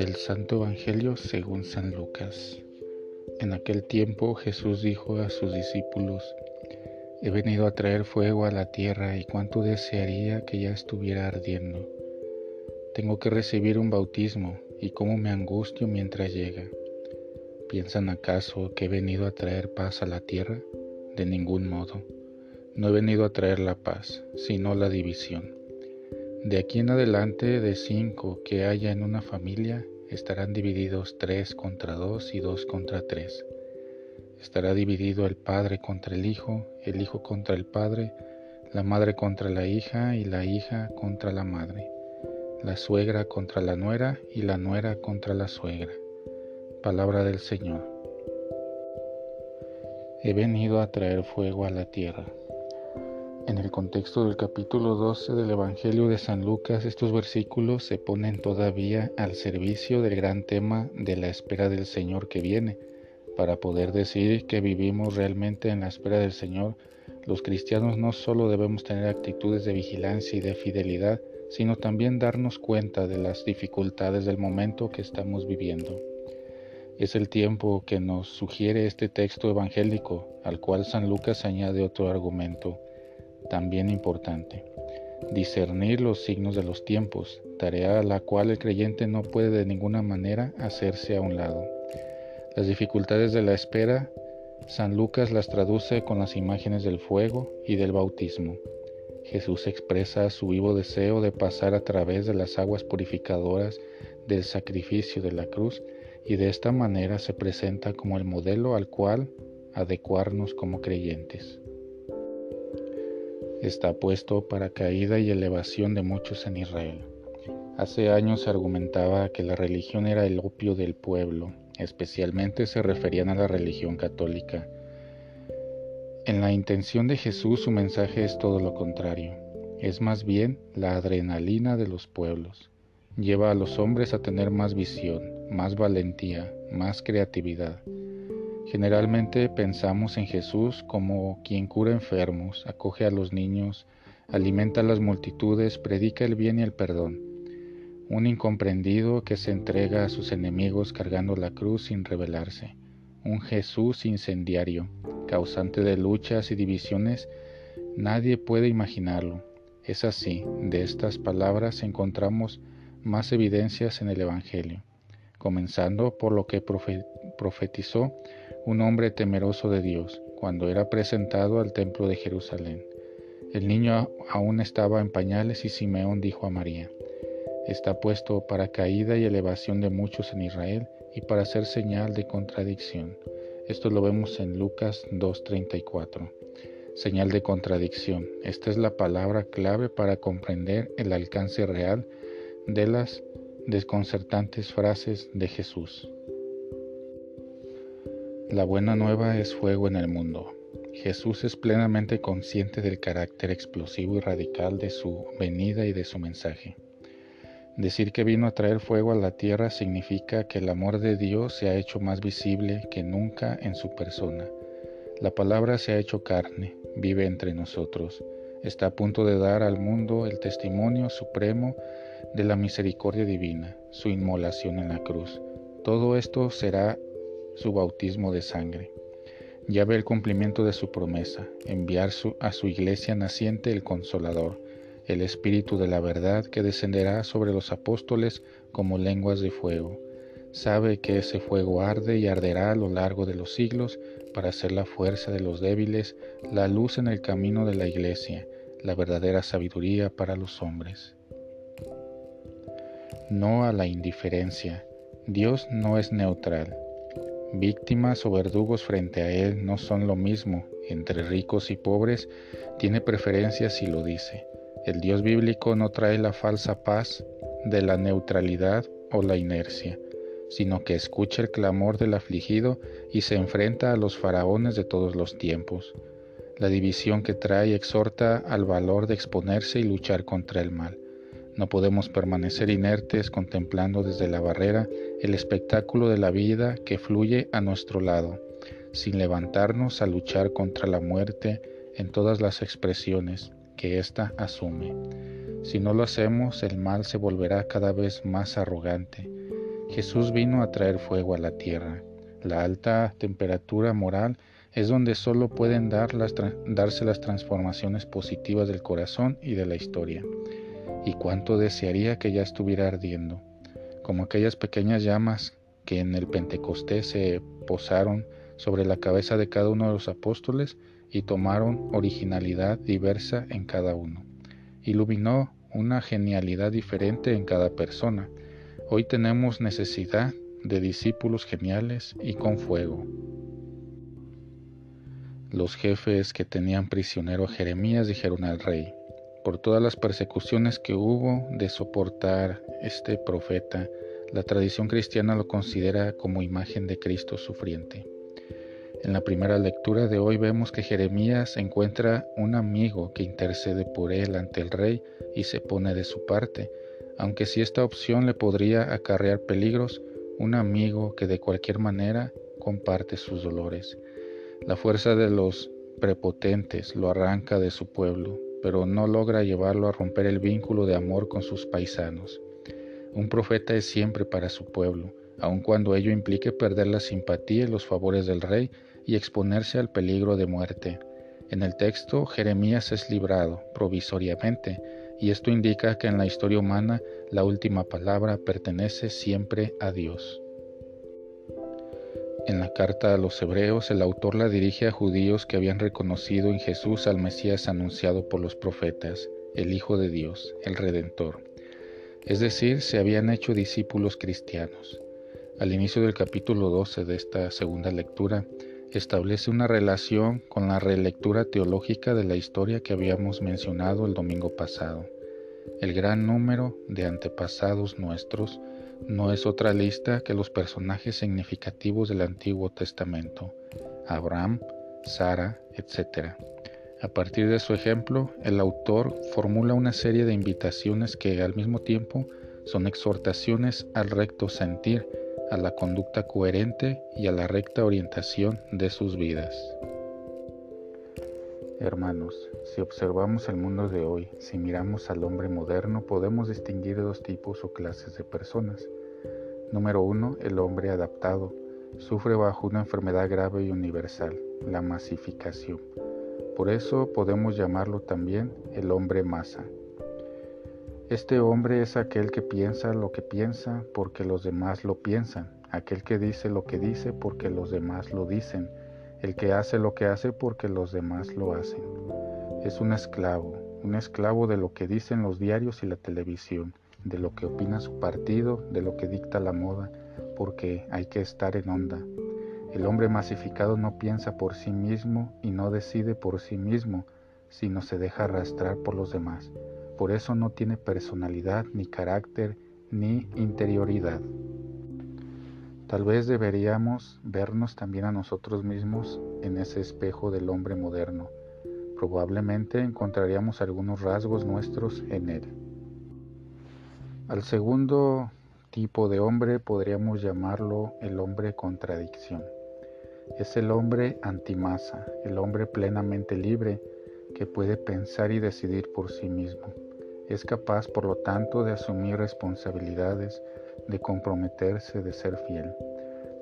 Del Santo Evangelio según San Lucas. En aquel tiempo Jesús dijo a sus discípulos, He venido a traer fuego a la tierra y cuánto desearía que ya estuviera ardiendo. Tengo que recibir un bautismo y cómo me angustio mientras llega. ¿Piensan acaso que he venido a traer paz a la tierra? De ningún modo. No he venido a traer la paz, sino la división. De aquí en adelante, de cinco que haya en una familia, estarán divididos tres contra dos y dos contra tres. Estará dividido el padre contra el hijo, el hijo contra el padre, la madre contra la hija y la hija contra la madre, la suegra contra la nuera y la nuera contra la suegra. Palabra del Señor. He venido a traer fuego a la tierra. En el contexto del capítulo 12 del Evangelio de San Lucas, estos versículos se ponen todavía al servicio del gran tema de la espera del Señor que viene. Para poder decir que vivimos realmente en la espera del Señor, los cristianos no solo debemos tener actitudes de vigilancia y de fidelidad, sino también darnos cuenta de las dificultades del momento que estamos viviendo. Es el tiempo que nos sugiere este texto evangélico, al cual San Lucas añade otro argumento también importante. Discernir los signos de los tiempos, tarea a la cual el creyente no puede de ninguna manera hacerse a un lado. Las dificultades de la espera, San Lucas las traduce con las imágenes del fuego y del bautismo. Jesús expresa su vivo deseo de pasar a través de las aguas purificadoras del sacrificio de la cruz y de esta manera se presenta como el modelo al cual adecuarnos como creyentes está puesto para caída y elevación de muchos en Israel. Hace años se argumentaba que la religión era el opio del pueblo, especialmente se referían a la religión católica. En la intención de Jesús su mensaje es todo lo contrario, es más bien la adrenalina de los pueblos. Lleva a los hombres a tener más visión, más valentía, más creatividad. Generalmente pensamos en Jesús como quien cura enfermos, acoge a los niños, alimenta a las multitudes, predica el bien y el perdón. Un incomprendido que se entrega a sus enemigos cargando la cruz sin rebelarse. Un Jesús incendiario, causante de luchas y divisiones, nadie puede imaginarlo. Es así, de estas palabras encontramos más evidencias en el Evangelio, comenzando por lo que profetizó un hombre temeroso de Dios, cuando era presentado al templo de Jerusalén. El niño aún estaba en pañales y Simeón dijo a María, está puesto para caída y elevación de muchos en Israel y para ser señal de contradicción. Esto lo vemos en Lucas 2.34. Señal de contradicción. Esta es la palabra clave para comprender el alcance real de las desconcertantes frases de Jesús. La buena nueva es fuego en el mundo. Jesús es plenamente consciente del carácter explosivo y radical de su venida y de su mensaje. Decir que vino a traer fuego a la tierra significa que el amor de Dios se ha hecho más visible que nunca en su persona. La palabra se ha hecho carne, vive entre nosotros, está a punto de dar al mundo el testimonio supremo de la misericordia divina, su inmolación en la cruz. Todo esto será su bautismo de sangre. Ya ve el cumplimiento de su promesa, enviar a su iglesia naciente el consolador, el Espíritu de la verdad que descenderá sobre los apóstoles como lenguas de fuego. sabe que ese fuego arde y arderá a lo largo de los siglos para ser la fuerza de los débiles, la luz en el camino de la iglesia, la verdadera sabiduría para los hombres. No a la indiferencia. Dios no es neutral. Víctimas o verdugos frente a Él no son lo mismo. Entre ricos y pobres tiene preferencias y lo dice. El Dios bíblico no trae la falsa paz de la neutralidad o la inercia, sino que escucha el clamor del afligido y se enfrenta a los faraones de todos los tiempos. La división que trae exhorta al valor de exponerse y luchar contra el mal. No podemos permanecer inertes contemplando desde la barrera el espectáculo de la vida que fluye a nuestro lado, sin levantarnos a luchar contra la muerte en todas las expresiones que ésta asume. Si no lo hacemos, el mal se volverá cada vez más arrogante. Jesús vino a traer fuego a la tierra. La alta temperatura moral es donde solo pueden dar darse las transformaciones positivas del corazón y de la historia. Y cuánto desearía que ya estuviera ardiendo, como aquellas pequeñas llamas que en el Pentecostés se posaron sobre la cabeza de cada uno de los apóstoles y tomaron originalidad diversa en cada uno. Iluminó una genialidad diferente en cada persona. Hoy tenemos necesidad de discípulos geniales y con fuego. Los jefes que tenían prisionero a Jeremías dijeron al rey, por todas las persecuciones que hubo de soportar este profeta, la tradición cristiana lo considera como imagen de Cristo sufriente. En la primera lectura de hoy vemos que Jeremías encuentra un amigo que intercede por él ante el rey y se pone de su parte, aunque si esta opción le podría acarrear peligros, un amigo que de cualquier manera comparte sus dolores. La fuerza de los prepotentes lo arranca de su pueblo, pero no logra llevarlo a romper el vínculo de amor con sus paisanos. Un profeta es siempre para su pueblo, aun cuando ello implique perder la simpatía y los favores del rey y exponerse al peligro de muerte. En el texto, Jeremías es librado provisoriamente, y esto indica que en la historia humana la última palabra pertenece siempre a Dios. En la carta a los hebreos, el autor la dirige a judíos que habían reconocido en Jesús al Mesías anunciado por los profetas, el Hijo de Dios, el Redentor. Es decir, se habían hecho discípulos cristianos. Al inicio del capítulo 12 de esta segunda lectura, establece una relación con la relectura teológica de la historia que habíamos mencionado el domingo pasado. El gran número de antepasados nuestros no es otra lista que los personajes significativos del Antiguo Testamento, Abraham, Sara, etc. A partir de su ejemplo, el autor formula una serie de invitaciones que al mismo tiempo son exhortaciones al recto sentir, a la conducta coherente y a la recta orientación de sus vidas. Hermanos, si observamos el mundo de hoy, si miramos al hombre moderno, podemos distinguir dos tipos o clases de personas. Número uno, el hombre adaptado. Sufre bajo una enfermedad grave y universal, la masificación. Por eso podemos llamarlo también el hombre masa. Este hombre es aquel que piensa lo que piensa porque los demás lo piensan, aquel que dice lo que dice porque los demás lo dicen, el que hace lo que hace porque los demás lo hacen. Es un esclavo, un esclavo de lo que dicen los diarios y la televisión, de lo que opina su partido, de lo que dicta la moda, porque hay que estar en onda. El hombre masificado no piensa por sí mismo y no decide por sí mismo, sino se deja arrastrar por los demás por eso no tiene personalidad, ni carácter, ni interioridad. Tal vez deberíamos vernos también a nosotros mismos en ese espejo del hombre moderno. Probablemente encontraríamos algunos rasgos nuestros en él. Al segundo tipo de hombre podríamos llamarlo el hombre contradicción. Es el hombre antimasa, el hombre plenamente libre que puede pensar y decidir por sí mismo. Es capaz, por lo tanto, de asumir responsabilidades, de comprometerse, de ser fiel.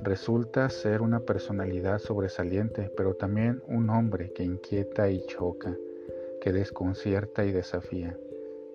Resulta ser una personalidad sobresaliente, pero también un hombre que inquieta y choca, que desconcierta y desafía,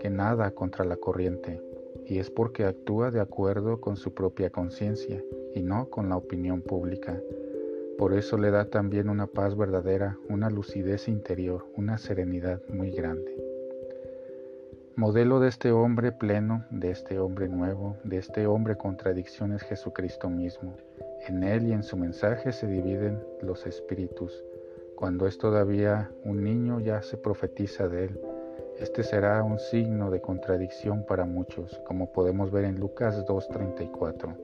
que nada contra la corriente. y es porque actúa de acuerdo con su propia conciencia y no con la opinión pública. Por eso le da también una paz verdadera, una lucidez interior, una serenidad muy grande. Modelo de este hombre pleno, de este hombre nuevo, de este hombre contradicción es Jesucristo mismo. En él y en su mensaje se dividen los espíritus. Cuando es todavía un niño ya se profetiza de él. Este será un signo de contradicción para muchos, como podemos ver en Lucas 2.34.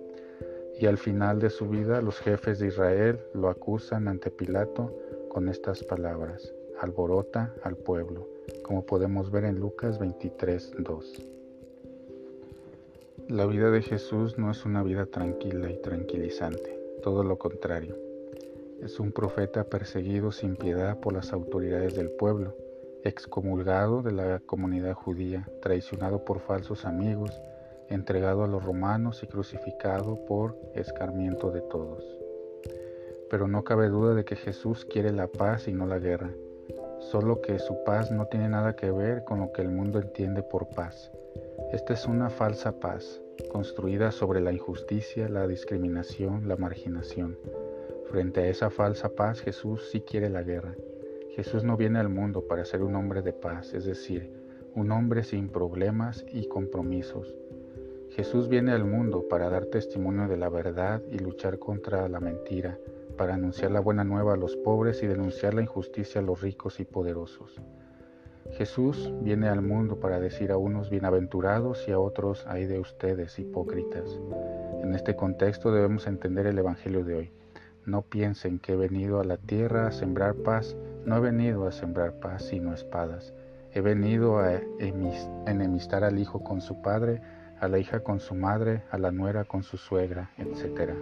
Y al final de su vida los jefes de Israel lo acusan ante Pilato con estas palabras, alborota al pueblo como podemos ver en Lucas 23, 2. La vida de Jesús no es una vida tranquila y tranquilizante, todo lo contrario. Es un profeta perseguido sin piedad por las autoridades del pueblo, excomulgado de la comunidad judía, traicionado por falsos amigos, entregado a los romanos y crucificado por escarmiento de todos. Pero no cabe duda de que Jesús quiere la paz y no la guerra solo que su paz no tiene nada que ver con lo que el mundo entiende por paz. Esta es una falsa paz, construida sobre la injusticia, la discriminación, la marginación. Frente a esa falsa paz, Jesús sí quiere la guerra. Jesús no viene al mundo para ser un hombre de paz, es decir, un hombre sin problemas y compromisos. Jesús viene al mundo para dar testimonio de la verdad y luchar contra la mentira, para anunciar la buena nueva a los pobres y denunciar la injusticia a los ricos y poderosos. Jesús viene al mundo para decir a unos bienaventurados y a otros ay de ustedes hipócritas. En este contexto debemos entender el Evangelio de hoy. No piensen que he venido a la tierra a sembrar paz, no he venido a sembrar paz sino espadas. He venido a enemistar al hijo con su padre, a la hija con su madre, a la nuera con su suegra, etc.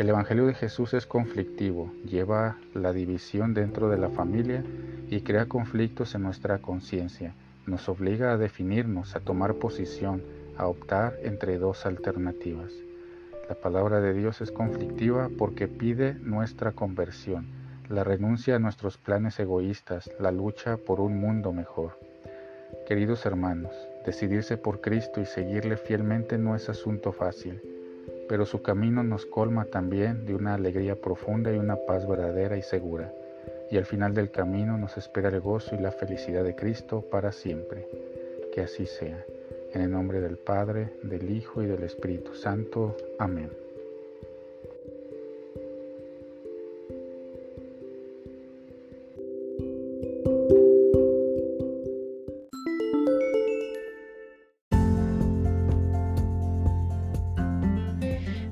El Evangelio de Jesús es conflictivo, lleva la división dentro de la familia y crea conflictos en nuestra conciencia. Nos obliga a definirnos, a tomar posición, a optar entre dos alternativas. La palabra de Dios es conflictiva porque pide nuestra conversión, la renuncia a nuestros planes egoístas, la lucha por un mundo mejor. Queridos hermanos, decidirse por Cristo y seguirle fielmente no es asunto fácil pero su camino nos colma también de una alegría profunda y una paz verdadera y segura, y al final del camino nos espera el gozo y la felicidad de Cristo para siempre. Que así sea. En el nombre del Padre, del Hijo y del Espíritu Santo. Amén.